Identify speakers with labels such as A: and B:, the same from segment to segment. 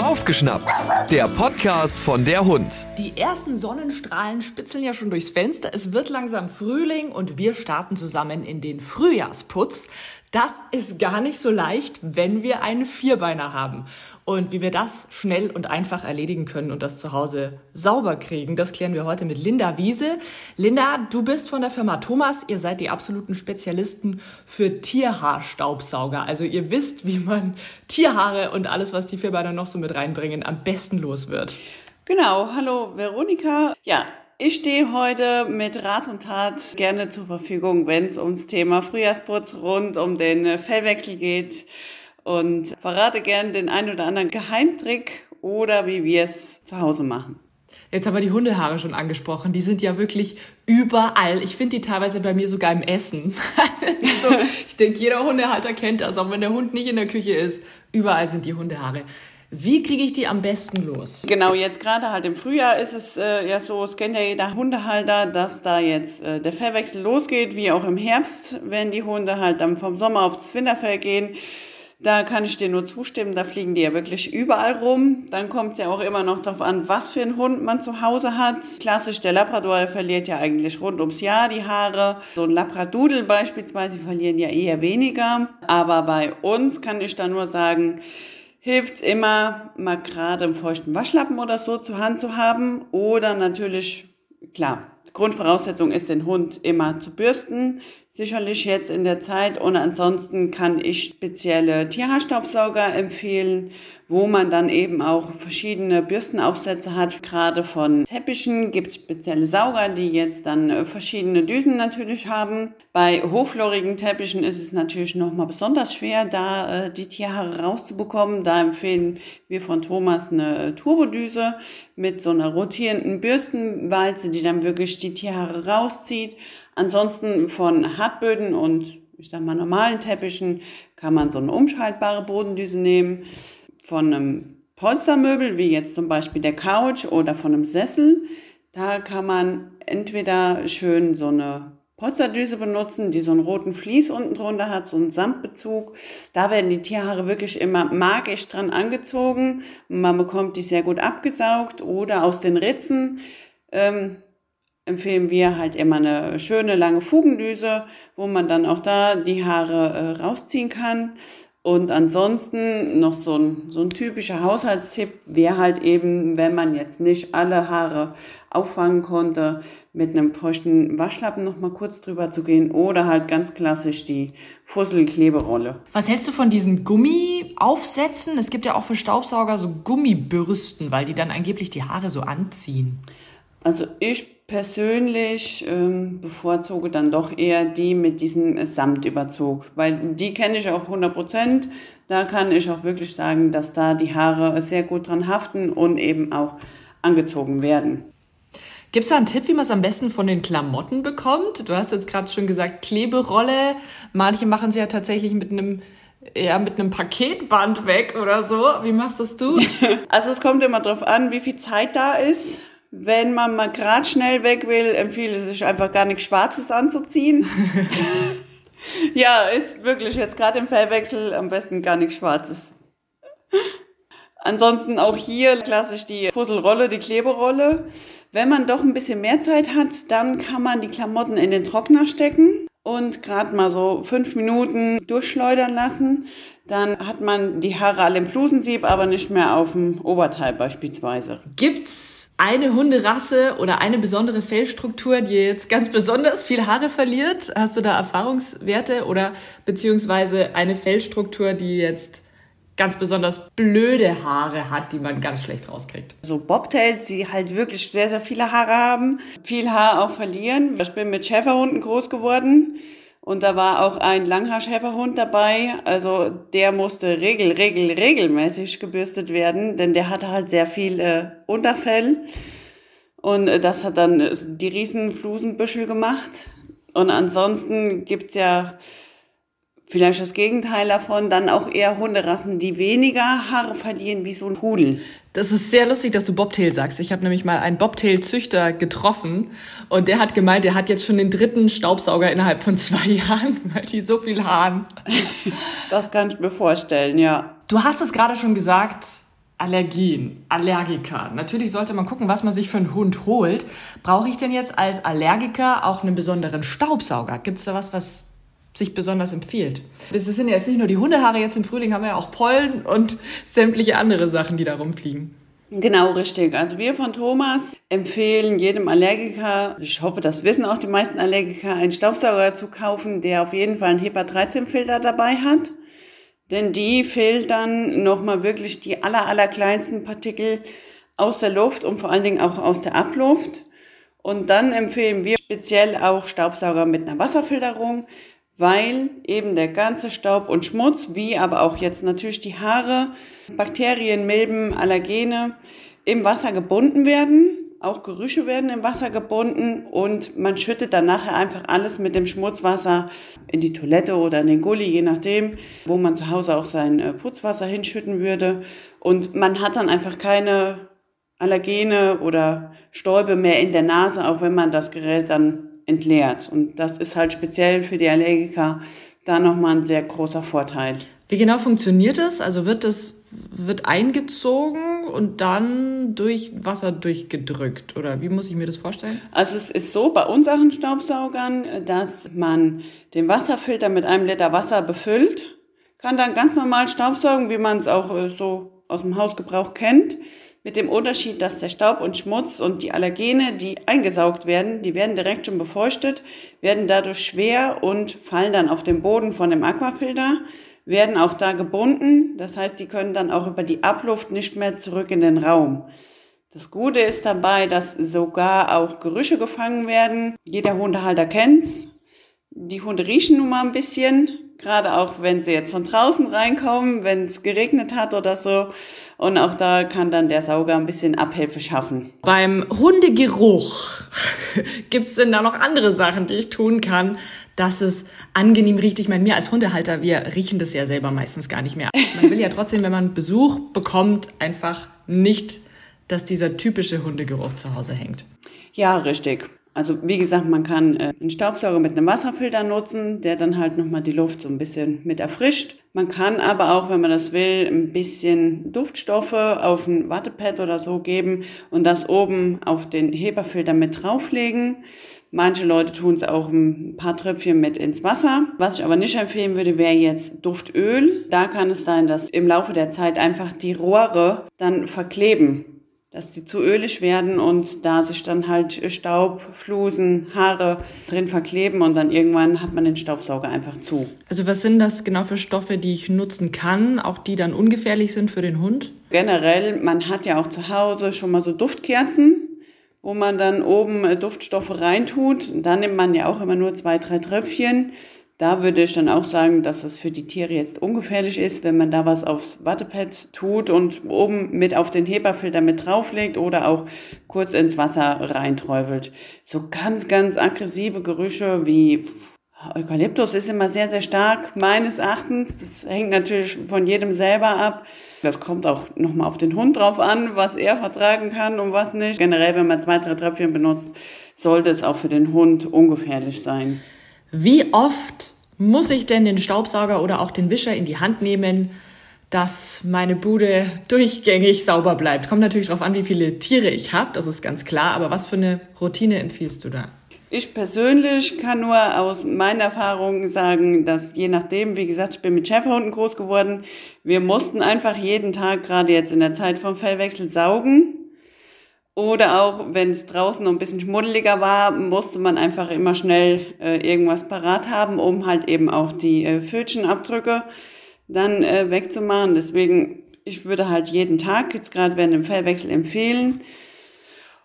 A: Aufgeschnappt, der Podcast von der Hund.
B: Die ersten Sonnenstrahlen spitzeln ja schon durchs Fenster. Es wird langsam Frühling und wir starten zusammen in den Frühjahrsputz. Das ist gar nicht so leicht, wenn wir einen Vierbeiner haben. Und wie wir das schnell und einfach erledigen können und das zu Hause sauber kriegen, das klären wir heute mit Linda Wiese. Linda, du bist von der Firma Thomas. Ihr seid die absoluten Spezialisten für Tierhaarstaubsauger. Also ihr wisst, wie man Tierhaare und alles, was die Vierbeiner noch so mit reinbringen, am besten los wird.
C: Genau. Hallo Veronika. Ja, ich stehe heute mit Rat und Tat gerne zur Verfügung, wenn es ums Thema Frühjahrsputz rund um den Fellwechsel geht und verrate gern den ein oder anderen Geheimtrick oder wie wir es zu Hause machen.
B: Jetzt haben wir die Hundehaare schon angesprochen. Die sind ja wirklich überall. Ich finde die teilweise bei mir sogar im Essen. so, ich denke, jeder Hundehalter kennt das, auch wenn der Hund nicht in der Küche ist. Überall sind die Hundehaare. Wie kriege ich die am besten los?
C: Genau, jetzt gerade halt im Frühjahr ist es äh, ja so, es kennt ja jeder Hundehalter, dass da jetzt äh, der Fellwechsel losgeht, wie auch im Herbst, wenn die Hunde halt dann vom Sommer aufs Winterfell gehen. Da kann ich dir nur zustimmen, da fliegen die ja wirklich überall rum. Dann kommt es ja auch immer noch darauf an, was für einen Hund man zu Hause hat. Klassisch, der Labrador, der verliert ja eigentlich rund ums Jahr die Haare. So ein Labradoodle beispielsweise verlieren ja eher weniger. Aber bei uns kann ich da nur sagen, hilft immer, mal gerade einen feuchten Waschlappen oder so zur Hand zu haben. Oder natürlich, klar, Grundvoraussetzung ist, den Hund immer zu bürsten sicherlich jetzt in der Zeit. Und ansonsten kann ich spezielle Tierhaarstaubsauger empfehlen, wo man dann eben auch verschiedene Bürstenaufsätze hat. Gerade von Teppichen gibt es spezielle Sauger, die jetzt dann äh, verschiedene Düsen natürlich haben. Bei hochflorigen Teppichen ist es natürlich nochmal besonders schwer, da äh, die Tierhaare rauszubekommen. Da empfehlen wir von Thomas eine Turbodüse mit so einer rotierenden Bürstenwalze, die dann wirklich die Tierhaare rauszieht. Ansonsten von Hartböden und ich sag mal normalen Teppichen kann man so eine umschaltbare Bodendüse nehmen. Von einem Polstermöbel, wie jetzt zum Beispiel der Couch oder von einem Sessel, da kann man entweder schön so eine Polsterdüse benutzen, die so einen roten Vlies unten drunter hat, so einen Samtbezug. Da werden die Tierhaare wirklich immer magisch dran angezogen. Man bekommt die sehr gut abgesaugt oder aus den Ritzen. Ähm, empfehlen wir halt immer eine schöne lange Fugendüse, wo man dann auch da die Haare äh, rausziehen kann. Und ansonsten noch so ein, so ein typischer Haushaltstipp wäre halt eben, wenn man jetzt nicht alle Haare auffangen konnte, mit einem feuchten Waschlappen noch mal kurz drüber zu gehen oder halt ganz klassisch die Fusselkleberolle.
B: Was hältst du von diesen Gummiaufsätzen? Es gibt ja auch für Staubsauger so Gummibürsten, weil die dann angeblich die Haare so anziehen.
C: Also ich persönlich ähm, bevorzuge dann doch eher die mit diesem Samtüberzug, weil die kenne ich auch 100 Prozent. Da kann ich auch wirklich sagen, dass da die Haare sehr gut dran haften und eben auch angezogen werden.
B: Gibt es da einen Tipp, wie man es am besten von den Klamotten bekommt? Du hast jetzt gerade schon gesagt, Kleberolle. Manche machen sie ja tatsächlich mit einem ja, mit einem Paketband weg oder so. Wie machst das du?
C: Also es kommt immer darauf an, wie viel Zeit da ist. Wenn man mal gerade schnell weg will, empfiehlt es sich einfach gar nichts Schwarzes anzuziehen. ja, ist wirklich jetzt gerade im Fellwechsel am besten gar nichts Schwarzes. Ansonsten auch hier klassisch die Fusselrolle, die Kleberolle. Wenn man doch ein bisschen mehr Zeit hat, dann kann man die Klamotten in den Trockner stecken und gerade mal so fünf Minuten durchschleudern lassen. Dann hat man die Haare alle im Flusensieb, aber nicht mehr auf dem Oberteil beispielsweise.
B: Gibt's eine Hunderasse oder eine besondere Fellstruktur, die jetzt ganz besonders viel Haare verliert? Hast du da Erfahrungswerte oder beziehungsweise eine Fellstruktur, die jetzt ganz besonders blöde Haare hat, die man ganz schlecht rauskriegt.
C: So Bobtails, die halt wirklich sehr, sehr viele Haare haben, viel Haar auch verlieren. Ich bin mit Schäferhunden groß geworden. Und da war auch ein Langhaarschäferhund dabei. Also der musste regel, regel, regelmäßig gebürstet werden, denn der hatte halt sehr viel äh, Unterfell. Und äh, das hat dann äh, die riesen Flusenbüschel gemacht. Und ansonsten gibt's ja vielleicht das Gegenteil davon, dann auch eher Hunderassen, die weniger Haare verlieren, wie so ein Pudel.
B: Das ist sehr lustig, dass du Bobtail sagst. Ich habe nämlich mal einen Bobtail-Züchter getroffen und der hat gemeint, der hat jetzt schon den dritten Staubsauger innerhalb von zwei Jahren, weil die so viel haben.
C: Das kann ich mir vorstellen, ja.
B: Du hast es gerade schon gesagt, Allergien, Allergiker. Natürlich sollte man gucken, was man sich für einen Hund holt. Brauche ich denn jetzt als Allergiker auch einen besonderen Staubsauger? Gibt es da was, was sich besonders empfiehlt? Das sind jetzt nicht nur die Hundehaare, jetzt im Frühling haben wir ja auch Pollen und sämtliche andere Sachen, die da rumfliegen.
C: Genau, richtig. Also wir von Thomas empfehlen jedem Allergiker, ich hoffe, das wissen auch die meisten Allergiker, einen Staubsauger zu kaufen, der auf jeden Fall einen HEPA-13-Filter dabei hat. Denn die filtern nochmal wirklich die aller, aller kleinsten Partikel aus der Luft und vor allen Dingen auch aus der Abluft. Und dann empfehlen wir speziell auch Staubsauger mit einer Wasserfilterung, weil eben der ganze Staub und Schmutz, wie aber auch jetzt natürlich die Haare, Bakterien, Milben, Allergene im Wasser gebunden werden. Auch Gerüche werden im Wasser gebunden und man schüttet dann nachher einfach alles mit dem Schmutzwasser in die Toilette oder in den Gully, je nachdem, wo man zu Hause auch sein äh, Putzwasser hinschütten würde. Und man hat dann einfach keine Allergene oder Stäube mehr in der Nase, auch wenn man das Gerät dann entleert. Und das ist halt speziell für die Allergiker da nochmal ein sehr großer Vorteil.
B: Wie genau funktioniert das? Also wird das wird eingezogen und dann durch Wasser durchgedrückt oder wie muss ich mir das vorstellen?
C: Also es ist so bei unseren Staubsaugern, dass man den Wasserfilter mit einem Liter Wasser befüllt, kann dann ganz normal Staubsaugen, wie man es auch äh, so aus dem Hausgebrauch kennt mit dem Unterschied, dass der Staub und Schmutz und die Allergene, die eingesaugt werden, die werden direkt schon befeuchtet, werden dadurch schwer und fallen dann auf den Boden von dem Aquafilter, werden auch da gebunden. Das heißt, die können dann auch über die Abluft nicht mehr zurück in den Raum. Das Gute ist dabei, dass sogar auch Gerüche gefangen werden. Jeder Hundehalter kennt's. Die Hunde riechen nun mal ein bisschen, gerade auch wenn sie jetzt von draußen reinkommen, wenn es geregnet hat oder so. Und auch da kann dann der Sauger ein bisschen Abhilfe schaffen.
B: Beim Hundegeruch gibt es denn da noch andere Sachen, die ich tun kann, dass es angenehm riecht? Ich meine, mir als Hundehalter, wir riechen das ja selber meistens gar nicht mehr. Man will ja trotzdem, wenn man Besuch bekommt, einfach nicht, dass dieser typische Hundegeruch zu Hause hängt.
C: Ja, richtig. Also wie gesagt, man kann äh, einen Staubsauger mit einem Wasserfilter nutzen, der dann halt nochmal die Luft so ein bisschen mit erfrischt. Man kann aber auch, wenn man das will, ein bisschen Duftstoffe auf ein Wattepad oder so geben und das oben auf den Heberfilter mit drauflegen. Manche Leute tun es auch ein paar Tröpfchen mit ins Wasser. Was ich aber nicht empfehlen würde, wäre jetzt Duftöl. Da kann es sein, dass im Laufe der Zeit einfach die Rohre dann verkleben dass sie zu ölig werden und da sich dann halt Staub, Flusen, Haare drin verkleben und dann irgendwann hat man den Staubsauger einfach zu.
B: Also was sind das genau für Stoffe, die ich nutzen kann, auch die dann ungefährlich sind für den Hund?
C: Generell, man hat ja auch zu Hause schon mal so Duftkerzen, wo man dann oben Duftstoffe reintut. Da nimmt man ja auch immer nur zwei, drei Tröpfchen. Da würde ich dann auch sagen, dass es für die Tiere jetzt ungefährlich ist, wenn man da was aufs Wattepad tut und oben mit auf den Heberfilter mit drauflegt oder auch kurz ins Wasser reinträufelt. So ganz, ganz aggressive Gerüche wie Eukalyptus ist immer sehr, sehr stark, meines Erachtens. Das hängt natürlich von jedem selber ab. Das kommt auch nochmal auf den Hund drauf an, was er vertragen kann und was nicht. Generell, wenn man zwei, drei Tröpfchen benutzt, sollte es auch für den Hund ungefährlich sein.
B: Wie oft muss ich denn den Staubsauger oder auch den Wischer in die Hand nehmen, dass meine Bude durchgängig sauber bleibt? Kommt natürlich darauf an, wie viele Tiere ich habe, das ist ganz klar, aber was für eine Routine empfiehlst du da?
C: Ich persönlich kann nur aus meiner Erfahrung sagen, dass je nachdem, wie gesagt, ich bin mit Schäferhunden groß geworden, wir mussten einfach jeden Tag, gerade jetzt in der Zeit vom Fellwechsel, saugen. Oder auch, wenn es draußen noch ein bisschen schmuddeliger war, musste man einfach immer schnell äh, irgendwas parat haben, um halt eben auch die äh, Pfötchenabdrücke dann äh, wegzumachen. Deswegen, ich würde halt jeden Tag, jetzt gerade während dem Fellwechsel, empfehlen.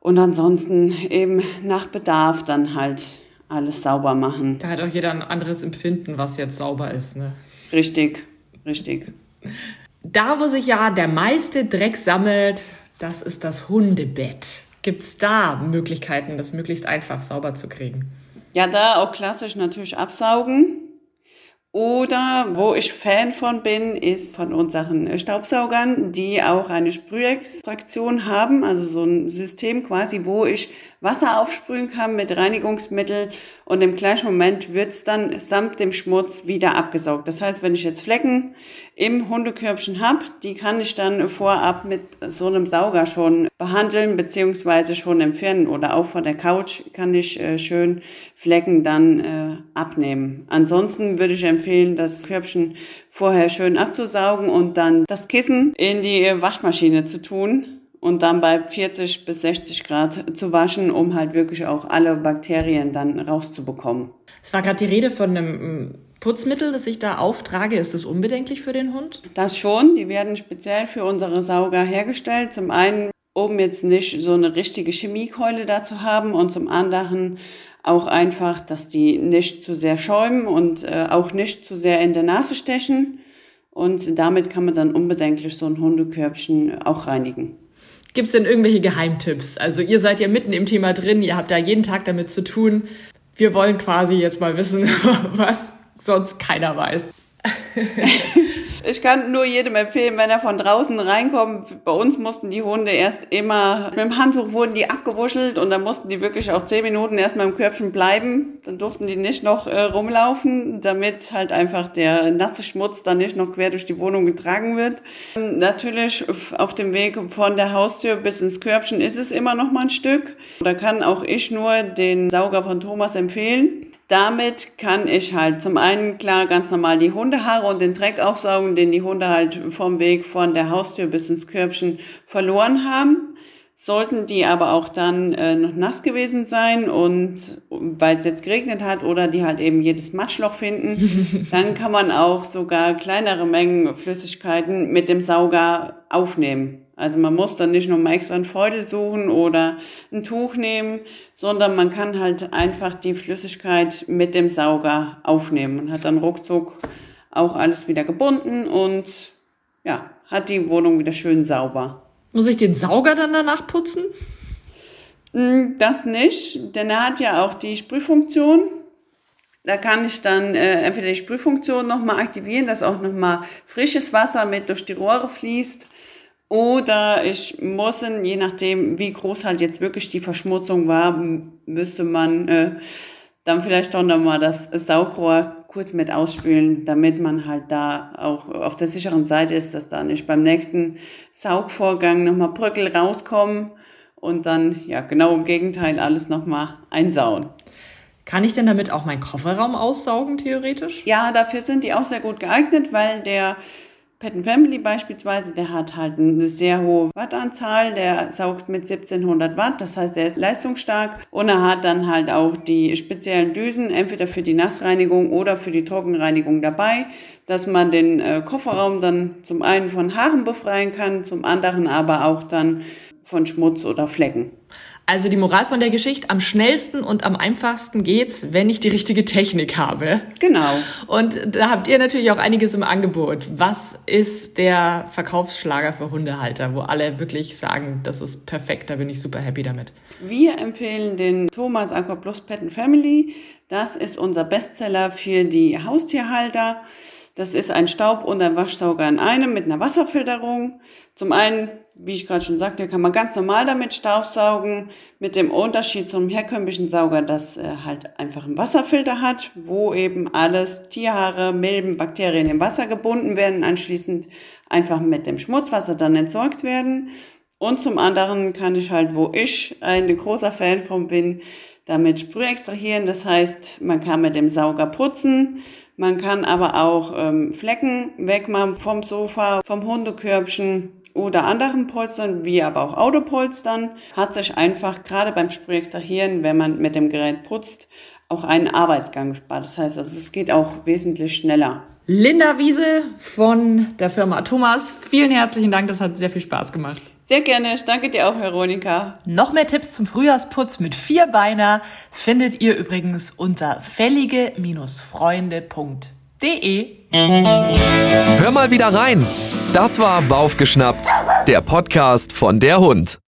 C: Und ansonsten eben nach Bedarf dann halt alles sauber machen.
B: Da hat auch jeder ein anderes Empfinden, was jetzt sauber ist. Ne?
C: Richtig, richtig.
B: Da, wo sich ja der meiste Dreck sammelt, das ist das Hundebett. Gibt es da Möglichkeiten, das möglichst einfach sauber zu kriegen?
C: Ja, da auch klassisch natürlich absaugen. Oder wo ich Fan von bin, ist von unseren Staubsaugern, die auch eine Sprühextraktion haben, also so ein System quasi, wo ich Wasser aufsprühen kann mit Reinigungsmittel und im gleichen Moment wird's dann samt dem Schmutz wieder abgesaugt. Das heißt, wenn ich jetzt Flecken im Hundekörbchen habe, die kann ich dann vorab mit so einem Sauger schon behandeln beziehungsweise schon entfernen oder auch von der Couch kann ich äh, schön Flecken dann äh, abnehmen. Ansonsten würde ich empfehlen, das Körbchen vorher schön abzusaugen und dann das Kissen in die Waschmaschine zu tun und dann bei 40 bis 60 Grad zu waschen, um halt wirklich auch alle Bakterien dann rauszubekommen.
B: Es war gerade die Rede von einem mm, Putzmittel, das ich da auftrage. Ist das unbedenklich für den Hund?
C: Das schon. Die werden speziell für unsere Sauger hergestellt. Zum einen, um jetzt nicht so eine richtige Chemiekeule da zu haben und zum anderen auch einfach, dass die nicht zu sehr schäumen und äh, auch nicht zu sehr in der Nase stechen. Und damit kann man dann unbedenklich so ein Hundekörbchen auch reinigen.
B: Gibt es denn irgendwelche Geheimtipps? Also ihr seid ja mitten im Thema drin, ihr habt da jeden Tag damit zu tun. Wir wollen quasi jetzt mal wissen, was sonst keiner weiß.
C: Ich kann nur jedem empfehlen, wenn er von draußen reinkommt. Bei uns mussten die Hunde erst immer, mit dem Handtuch wurden die abgewuschelt und dann mussten die wirklich auch zehn Minuten erstmal im Körbchen bleiben. Dann durften die nicht noch äh, rumlaufen, damit halt einfach der nasse Schmutz dann nicht noch quer durch die Wohnung getragen wird. Natürlich auf dem Weg von der Haustür bis ins Körbchen ist es immer noch mal ein Stück. Da kann auch ich nur den Sauger von Thomas empfehlen. Damit kann ich halt zum einen klar ganz normal die Hundehaare und den Dreck aufsaugen, den die Hunde halt vom Weg von der Haustür bis ins Körbchen verloren haben. Sollten die aber auch dann äh, noch nass gewesen sein und weil es jetzt geregnet hat oder die halt eben jedes Matschloch finden, dann kann man auch sogar kleinere Mengen Flüssigkeiten mit dem Sauger aufnehmen. Also man muss dann nicht nur extra einen Feudel suchen oder ein Tuch nehmen, sondern man kann halt einfach die Flüssigkeit mit dem Sauger aufnehmen und hat dann ruckzuck auch alles wieder gebunden und ja, hat die Wohnung wieder schön sauber.
B: Muss ich den Sauger dann danach putzen?
C: Hm, das nicht, denn er hat ja auch die Sprühfunktion. Da kann ich dann äh, entweder die Sprühfunktion nochmal aktivieren, dass auch nochmal frisches Wasser mit durch die Rohre fließt oder ich muss, je nachdem, wie groß halt jetzt wirklich die Verschmutzung war, müsste man äh, dann vielleicht doch nochmal das Saugrohr kurz mit ausspülen, damit man halt da auch auf der sicheren Seite ist, dass da nicht beim nächsten Saugvorgang nochmal Bröckel rauskommen und dann, ja, genau im Gegenteil, alles nochmal einsauen.
B: Kann ich denn damit auch meinen Kofferraum aussaugen, theoretisch?
C: Ja, dafür sind die auch sehr gut geeignet, weil der Pet Family beispielsweise, der hat halt eine sehr hohe Wattanzahl, der saugt mit 1700 Watt, das heißt, er ist leistungsstark und er hat dann halt auch die speziellen Düsen, entweder für die Nassreinigung oder für die Trockenreinigung dabei, dass man den äh, Kofferraum dann zum einen von Haaren befreien kann, zum anderen aber auch dann von Schmutz oder Flecken.
B: Also die Moral von der Geschichte, am schnellsten und am einfachsten geht's, wenn ich die richtige Technik habe.
C: Genau.
B: Und da habt ihr natürlich auch einiges im Angebot. Was ist der Verkaufsschlager für Hundehalter, wo alle wirklich sagen, das ist perfekt, da bin ich super happy damit?
C: Wir empfehlen den Thomas Aqua Plus Pet Family. Das ist unser Bestseller für die Haustierhalter. Das ist ein Staub- und ein Waschsauger in einem mit einer Wasserfilterung. Zum einen wie ich gerade schon sagte, kann man ganz normal damit Staubsaugen, mit dem Unterschied zum herkömmlichen Sauger, dass er halt einfach einen Wasserfilter hat, wo eben alles Tierhaare, Milben, Bakterien im Wasser gebunden werden, anschließend einfach mit dem Schmutzwasser dann entsorgt werden. Und zum anderen kann ich halt, wo ich ein großer Fan von bin, damit Sprüh extrahieren. Das heißt, man kann mit dem Sauger putzen, man kann aber auch ähm, Flecken wegmachen vom Sofa, vom Hundekörbchen oder anderen Polstern, wie aber auch Autopolstern, hat sich einfach gerade beim Sprühextrahieren, wenn man mit dem Gerät putzt, auch einen Arbeitsgang gespart. Das heißt also, es geht auch wesentlich schneller.
B: Linda Wiese von der Firma Thomas, vielen herzlichen Dank, das hat sehr viel Spaß gemacht.
C: Sehr gerne, ich danke dir auch, Veronika.
B: Noch mehr Tipps zum Frühjahrsputz mit Vierbeiner findet ihr übrigens unter fällige-freunde.de.
A: Hör mal wieder rein. Das war Baufgeschnappt, der Podcast von der Hund.